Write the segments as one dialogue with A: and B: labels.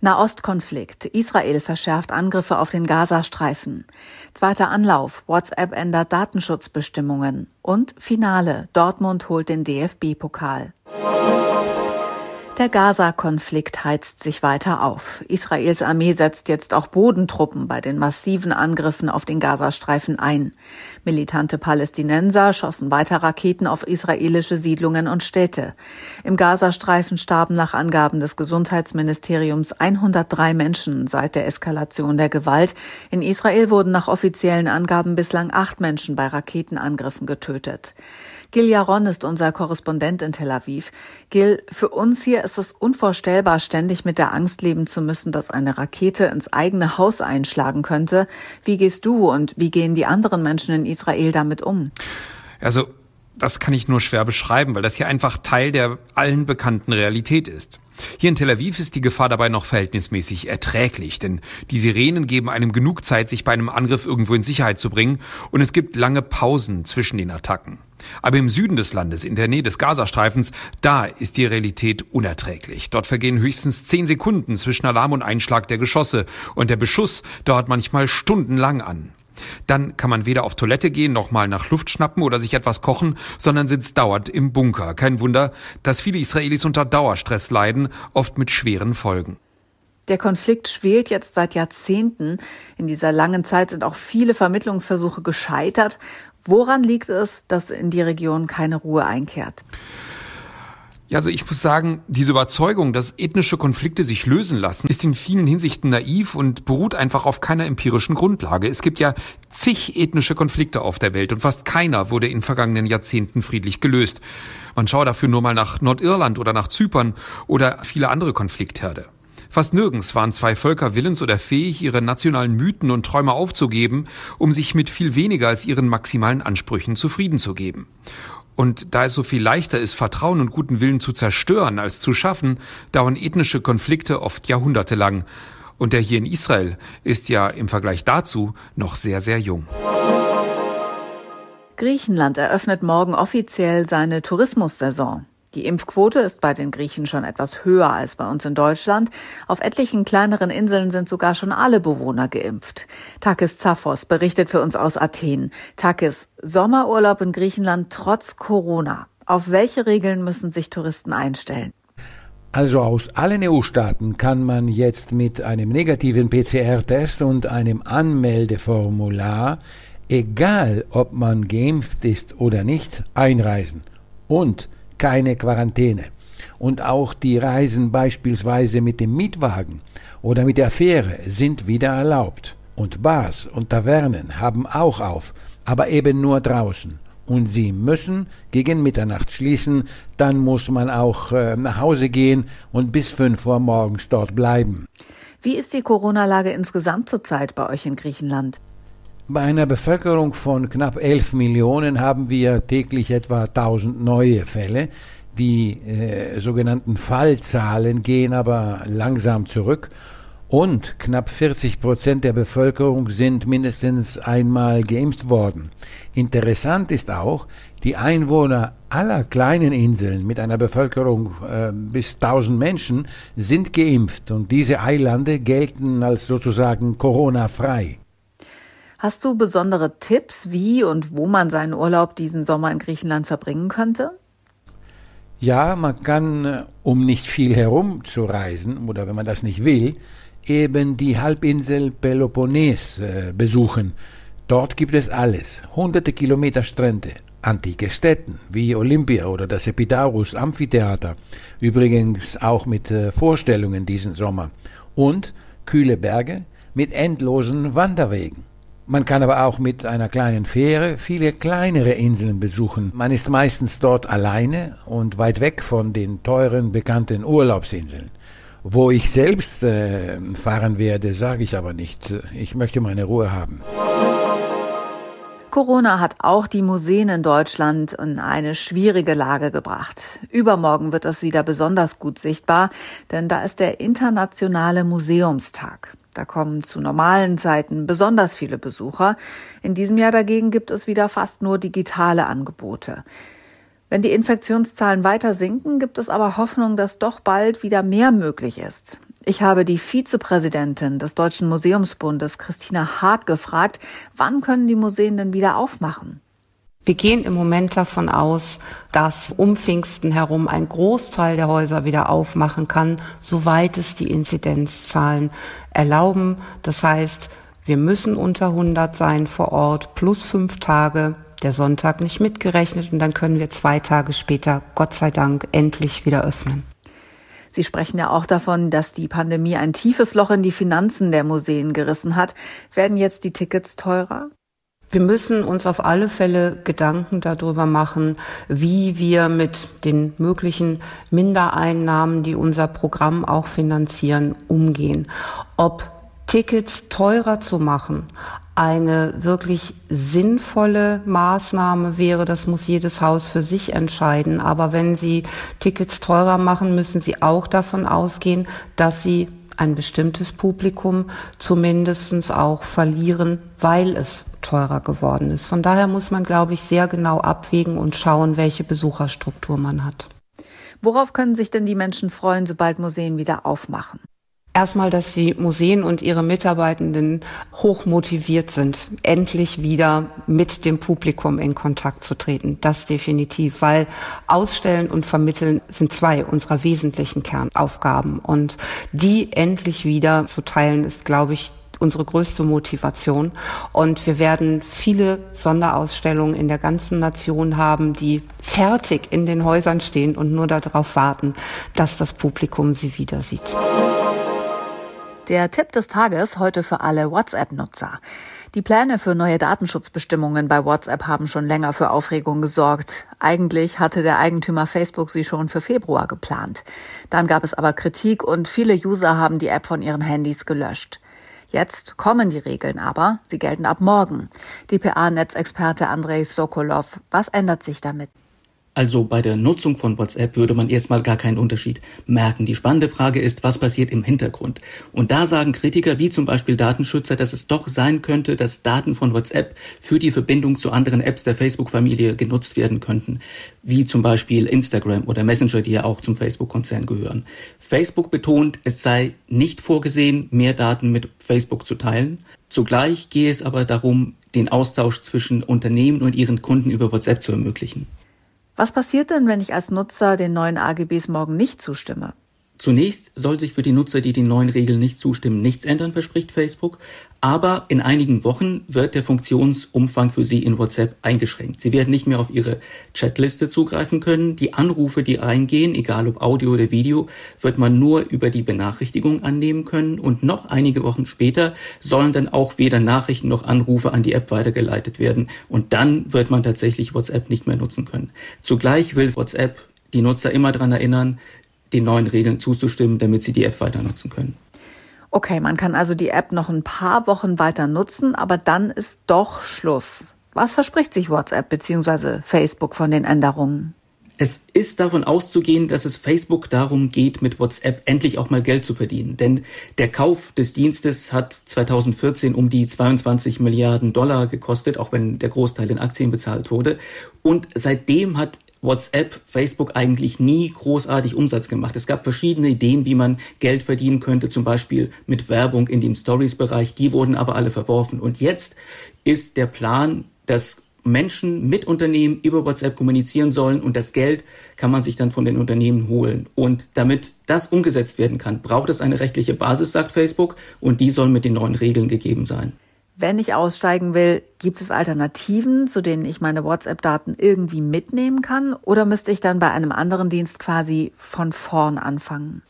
A: Nahostkonflikt. Israel verschärft Angriffe auf den Gazastreifen. Zweiter Anlauf. WhatsApp ändert Datenschutzbestimmungen. Und Finale. Dortmund holt den DFB-Pokal. Der Gaza-Konflikt heizt sich weiter auf. Israels Armee setzt jetzt auch Bodentruppen bei den massiven Angriffen auf den Gazastreifen ein. Militante Palästinenser schossen weiter Raketen auf israelische Siedlungen und Städte. Im Gazastreifen starben nach Angaben des Gesundheitsministeriums 103 Menschen seit der Eskalation der Gewalt. In Israel wurden nach offiziellen Angaben bislang acht Menschen bei Raketenangriffen getötet. Gil Jaron ist unser Korrespondent in Tel Aviv. Gil, für uns hier ist es unvorstellbar, ständig mit der Angst leben zu müssen, dass eine Rakete ins eigene Haus einschlagen könnte. Wie gehst du und wie gehen die anderen Menschen in Israel damit um?
B: Also, das kann ich nur schwer beschreiben, weil das hier einfach Teil der allen bekannten Realität ist. Hier in Tel Aviv ist die Gefahr dabei noch verhältnismäßig erträglich, denn die Sirenen geben einem genug Zeit, sich bei einem Angriff irgendwo in Sicherheit zu bringen, und es gibt lange Pausen zwischen den Attacken. Aber im Süden des Landes, in der Nähe des Gazastreifens, da ist die Realität unerträglich. Dort vergehen höchstens zehn Sekunden zwischen Alarm und Einschlag der Geschosse, und der Beschuss dauert manchmal stundenlang an. Dann kann man weder auf Toilette gehen, noch mal nach Luft schnappen oder sich etwas kochen, sondern sitzt dauernd im Bunker. Kein Wunder, dass viele Israelis unter Dauerstress leiden, oft mit schweren Folgen.
A: Der Konflikt schwelt jetzt seit Jahrzehnten. In dieser langen Zeit sind auch viele Vermittlungsversuche gescheitert. Woran liegt es, dass in die Region keine Ruhe einkehrt?
B: Ja, also ich muss sagen, diese Überzeugung, dass ethnische Konflikte sich lösen lassen, ist in vielen Hinsichten naiv und beruht einfach auf keiner empirischen Grundlage. Es gibt ja zig ethnische Konflikte auf der Welt und fast keiner wurde in vergangenen Jahrzehnten friedlich gelöst. Man schaue dafür nur mal nach Nordirland oder nach Zypern oder viele andere Konfliktherde. Fast nirgends waren zwei Völker willens oder fähig, ihre nationalen Mythen und Träume aufzugeben, um sich mit viel weniger als ihren maximalen Ansprüchen zufrieden zu geben. Und da es so viel leichter ist, Vertrauen und guten Willen zu zerstören als zu schaffen, dauern ethnische Konflikte oft jahrhundertelang. Und der hier in Israel ist ja im Vergleich dazu noch sehr, sehr jung.
A: Griechenland eröffnet morgen offiziell seine Tourismussaison. Die Impfquote ist bei den Griechen schon etwas höher als bei uns in Deutschland. Auf etlichen kleineren Inseln sind sogar schon alle Bewohner geimpft. Takis Zaphos berichtet für uns aus Athen. Takis, Sommerurlaub in Griechenland trotz Corona. Auf welche Regeln müssen sich Touristen einstellen?
C: Also aus allen EU-Staaten kann man jetzt mit einem negativen PCR-Test und einem Anmeldeformular, egal ob man geimpft ist oder nicht, einreisen und keine Quarantäne. Und auch die Reisen beispielsweise mit dem Mietwagen oder mit der Fähre sind wieder erlaubt. Und Bars und Tavernen haben auch auf, aber eben nur draußen und Sie müssen gegen Mitternacht schließen, dann muss man auch äh, nach Hause gehen und bis fünf Uhr morgens dort bleiben.
A: Wie ist die Corona-Lage insgesamt zurzeit bei euch in Griechenland?
C: Bei einer Bevölkerung von knapp 11 Millionen haben wir täglich etwa 1000 neue Fälle. Die äh, sogenannten Fallzahlen gehen aber langsam zurück und knapp 40 Prozent der Bevölkerung sind mindestens einmal geimpft worden. Interessant ist auch, die Einwohner aller kleinen Inseln mit einer Bevölkerung äh, bis 1000 Menschen sind geimpft und diese Eilande gelten als sozusagen Corona-frei.
A: Hast du besondere Tipps, wie und wo man seinen Urlaub diesen Sommer in Griechenland verbringen könnte?
C: Ja, man kann, äh, um nicht viel herumzureisen oder wenn man das nicht will, eben die Halbinsel Peloponnes äh, besuchen. Dort gibt es alles. Hunderte Kilometer Strände, antike Städten wie Olympia oder das Epidaurus Amphitheater, übrigens auch mit äh, Vorstellungen diesen Sommer, und kühle Berge mit endlosen Wanderwegen. Man kann aber auch mit einer kleinen Fähre viele kleinere Inseln besuchen. Man ist meistens dort alleine und weit weg von den teuren bekannten Urlaubsinseln. Wo ich selbst äh, fahren werde, sage ich aber nicht. Ich möchte meine Ruhe haben.
A: Corona hat auch die Museen in Deutschland in eine schwierige Lage gebracht. Übermorgen wird das wieder besonders gut sichtbar, denn da ist der internationale Museumstag. Da kommen zu normalen Zeiten besonders viele Besucher. In diesem Jahr dagegen gibt es wieder fast nur digitale Angebote. Wenn die Infektionszahlen weiter sinken, gibt es aber Hoffnung, dass doch bald wieder mehr möglich ist. Ich habe die Vizepräsidentin des Deutschen Museumsbundes, Christina Hart, gefragt, wann können die Museen denn wieder aufmachen?
D: Wir gehen im Moment davon aus, dass um Pfingsten herum ein Großteil der Häuser wieder aufmachen kann, soweit es die Inzidenzzahlen erlauben. Das heißt, wir müssen unter 100 sein vor Ort plus fünf Tage der Sonntag nicht mitgerechnet und dann können wir zwei Tage später, Gott sei Dank, endlich wieder öffnen.
A: Sie sprechen ja auch davon, dass die Pandemie ein tiefes Loch in die Finanzen der Museen gerissen hat. Werden jetzt die Tickets teurer?
D: Wir müssen uns auf alle Fälle Gedanken darüber machen, wie wir mit den möglichen Mindereinnahmen, die unser Programm auch finanzieren, umgehen. Ob Tickets teurer zu machen, eine wirklich sinnvolle Maßnahme wäre, das muss jedes Haus für sich entscheiden. Aber wenn Sie Tickets teurer machen, müssen Sie auch davon ausgehen, dass Sie ein bestimmtes Publikum zumindestens auch verlieren, weil es teurer geworden ist. Von daher muss man, glaube ich, sehr genau abwägen und schauen, welche Besucherstruktur man hat.
A: Worauf können sich denn die Menschen freuen, sobald Museen wieder aufmachen?
D: Erstmal, dass die Museen und ihre Mitarbeitenden hoch motiviert sind, endlich wieder mit dem Publikum in Kontakt zu treten. Das definitiv, weil Ausstellen und Vermitteln sind zwei unserer wesentlichen Kernaufgaben. Und die endlich wieder zu teilen, ist, glaube ich, unsere größte Motivation. Und wir werden viele Sonderausstellungen in der ganzen Nation haben, die fertig in den Häusern stehen und nur darauf warten, dass das Publikum sie wieder sieht.
A: Der Tipp des Tages heute für alle WhatsApp-Nutzer. Die Pläne für neue Datenschutzbestimmungen bei WhatsApp haben schon länger für Aufregung gesorgt. Eigentlich hatte der Eigentümer Facebook sie schon für Februar geplant. Dann gab es aber Kritik und viele User haben die App von ihren Handys gelöscht. Jetzt kommen die Regeln aber, sie gelten ab morgen. DPA-Netzexperte Andrei Sokolov, was ändert sich damit?
E: Also bei der Nutzung von WhatsApp würde man erstmal gar keinen Unterschied merken. Die spannende Frage ist, was passiert im Hintergrund? Und da sagen Kritiker wie zum Beispiel Datenschützer, dass es doch sein könnte, dass Daten von WhatsApp für die Verbindung zu anderen Apps der Facebook-Familie genutzt werden könnten, wie zum Beispiel Instagram oder Messenger, die ja auch zum Facebook-Konzern gehören. Facebook betont, es sei nicht vorgesehen, mehr Daten mit Facebook zu teilen. Zugleich gehe es aber darum, den Austausch zwischen Unternehmen und ihren Kunden über WhatsApp zu ermöglichen.
A: Was passiert denn, wenn ich als Nutzer den neuen AGBs morgen nicht zustimme?
E: Zunächst soll sich für die Nutzer, die den neuen Regeln nicht zustimmen, nichts ändern, verspricht Facebook. Aber in einigen Wochen wird der Funktionsumfang für Sie in WhatsApp eingeschränkt. Sie werden nicht mehr auf Ihre Chatliste zugreifen können. Die Anrufe, die eingehen, egal ob Audio oder Video, wird man nur über die Benachrichtigung annehmen können. Und noch einige Wochen später sollen dann auch weder Nachrichten noch Anrufe an die App weitergeleitet werden. Und dann wird man tatsächlich WhatsApp nicht mehr nutzen können. Zugleich will WhatsApp die Nutzer immer daran erinnern, den neuen Regeln zuzustimmen, damit sie die App weiter nutzen können.
A: Okay, man kann also die App noch ein paar Wochen weiter nutzen, aber dann ist doch Schluss. Was verspricht sich WhatsApp bzw. Facebook von den Änderungen?
E: Es ist davon auszugehen, dass es Facebook darum geht, mit WhatsApp endlich auch mal Geld zu verdienen. Denn der Kauf des Dienstes hat 2014 um die 22 Milliarden Dollar gekostet, auch wenn der Großteil in Aktien bezahlt wurde. Und seitdem hat WhatsApp, Facebook eigentlich nie großartig Umsatz gemacht. Es gab verschiedene Ideen, wie man Geld verdienen könnte, zum Beispiel mit Werbung in dem Stories-Bereich. Die wurden aber alle verworfen. Und jetzt ist der Plan, dass Menschen mit Unternehmen über WhatsApp kommunizieren sollen und das Geld kann man sich dann von den Unternehmen holen. Und damit das umgesetzt werden kann, braucht es eine rechtliche Basis, sagt Facebook, und die soll mit den neuen Regeln gegeben sein.
A: Wenn ich aussteigen will, gibt es Alternativen, zu denen ich meine WhatsApp-Daten irgendwie mitnehmen kann? Oder müsste ich dann bei einem anderen Dienst quasi von vorn anfangen?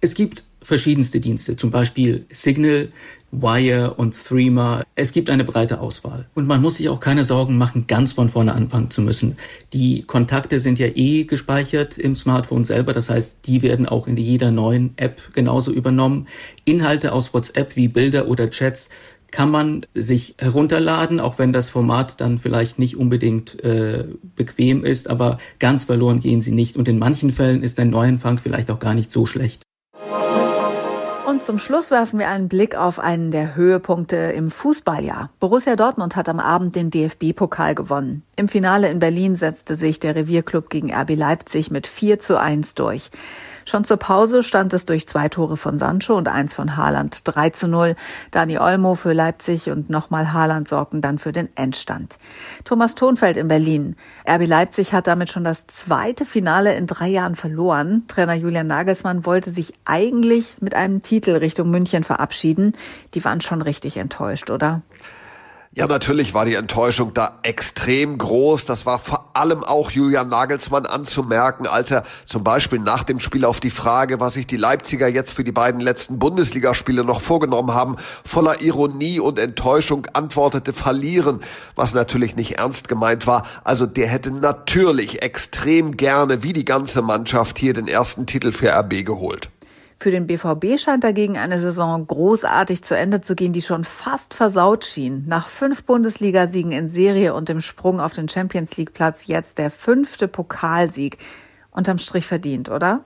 E: Es gibt verschiedenste Dienste, zum Beispiel Signal, Wire und Threema. Es gibt eine breite Auswahl. Und man muss sich auch keine Sorgen machen, ganz von vorne anfangen zu müssen. Die Kontakte sind ja eh gespeichert im Smartphone selber. Das heißt, die werden auch in jeder neuen App genauso übernommen. Inhalte aus WhatsApp wie Bilder oder Chats kann man sich herunterladen, auch wenn das Format dann vielleicht nicht unbedingt äh, bequem ist, aber ganz verloren gehen sie nicht. Und in manchen Fällen ist ein Neuanfang vielleicht auch gar nicht so schlecht.
A: Und zum Schluss werfen wir einen Blick auf einen der Höhepunkte im Fußballjahr. Borussia Dortmund hat am Abend den DFB-Pokal gewonnen. Im Finale in Berlin setzte sich der Revierclub gegen RB Leipzig mit 4 zu 1 durch. Schon zur Pause stand es durch zwei Tore von Sancho und eins von Haaland 3 zu 0. Dani Olmo für Leipzig und nochmal Haaland sorgten dann für den Endstand. Thomas Thonfeld in Berlin. RB Leipzig hat damit schon das zweite Finale in drei Jahren verloren. Trainer Julian Nagelsmann wollte sich eigentlich mit einem Titel Richtung München verabschieden. Die waren schon richtig enttäuscht, oder?
F: Ja, natürlich war die Enttäuschung da extrem groß. Das war vor allem auch Julian Nagelsmann anzumerken, als er zum Beispiel nach dem Spiel auf die Frage, was sich die Leipziger jetzt für die beiden letzten Bundesligaspiele noch vorgenommen haben, voller Ironie und Enttäuschung antwortete, verlieren, was natürlich nicht ernst gemeint war. Also der hätte natürlich extrem gerne, wie die ganze Mannschaft, hier den ersten Titel für RB geholt.
A: Für den BVB scheint dagegen eine Saison großartig zu Ende zu gehen, die schon fast versaut schien. Nach fünf Bundesligasiegen in Serie und dem Sprung auf den Champions League Platz jetzt der fünfte Pokalsieg. Unterm Strich verdient, oder?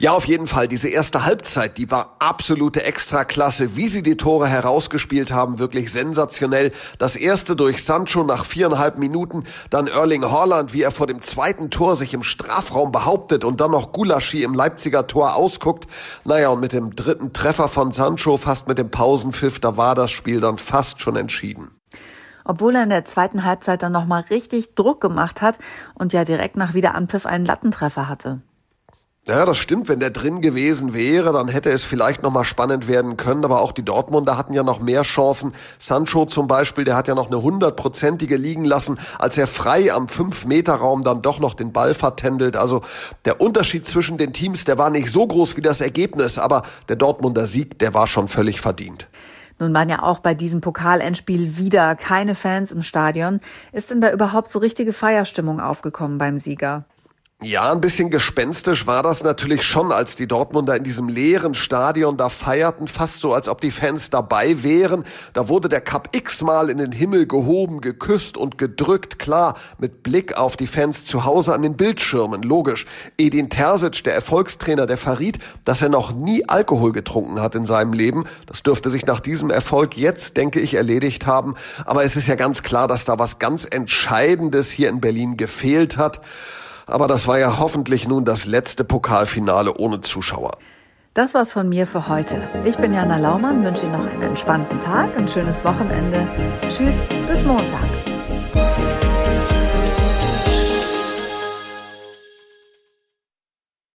F: Ja, auf jeden Fall. Diese erste Halbzeit, die war absolute Extraklasse. Wie sie die Tore herausgespielt haben, wirklich sensationell. Das erste durch Sancho nach viereinhalb Minuten, dann Erling Haaland, wie er vor dem zweiten Tor sich im Strafraum behauptet und dann noch Gulaschi im Leipziger Tor ausguckt. Naja, und mit dem dritten Treffer von Sancho, fast mit dem Pausenpfiff, da war das Spiel dann fast schon entschieden
A: obwohl er in der zweiten Halbzeit dann nochmal richtig Druck gemacht hat und ja direkt nach Wiederanpfiff einen Lattentreffer hatte.
F: Ja, das stimmt. Wenn der drin gewesen wäre, dann hätte es vielleicht nochmal spannend werden können. Aber auch die Dortmunder hatten ja noch mehr Chancen. Sancho zum Beispiel, der hat ja noch eine hundertprozentige liegen lassen, als er frei am Fünf-Meter-Raum dann doch noch den Ball vertändelt. Also der Unterschied zwischen den Teams, der war nicht so groß wie das Ergebnis. Aber der Dortmunder Sieg, der war schon völlig verdient.
A: Nun waren ja auch bei diesem Pokalendspiel wieder keine Fans im Stadion. Ist denn da überhaupt so richtige Feierstimmung aufgekommen beim Sieger?
F: Ja, ein bisschen gespenstisch war das natürlich schon, als die Dortmunder in diesem leeren Stadion da feierten, fast so, als ob die Fans dabei wären. Da wurde der Cup x-mal in den Himmel gehoben, geküsst und gedrückt, klar, mit Blick auf die Fans zu Hause an den Bildschirmen, logisch. Edin Terzic, der Erfolgstrainer, der verriet, dass er noch nie Alkohol getrunken hat in seinem Leben. Das dürfte sich nach diesem Erfolg jetzt, denke ich, erledigt haben. Aber es ist ja ganz klar, dass da was ganz Entscheidendes hier in Berlin gefehlt hat. Aber das war ja hoffentlich nun das letzte Pokalfinale ohne Zuschauer.
A: Das war's von mir für heute. Ich bin Jana Laumann, wünsche Ihnen noch einen entspannten Tag, ein schönes Wochenende. Tschüss, bis Montag.